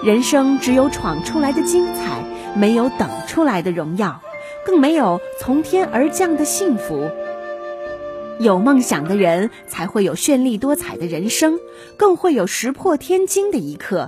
人生只有闯出来的精彩没有等出来的荣耀更没有从天而降的幸福。有梦想的人才会有绚丽多彩的人生更会有石破天惊的一刻。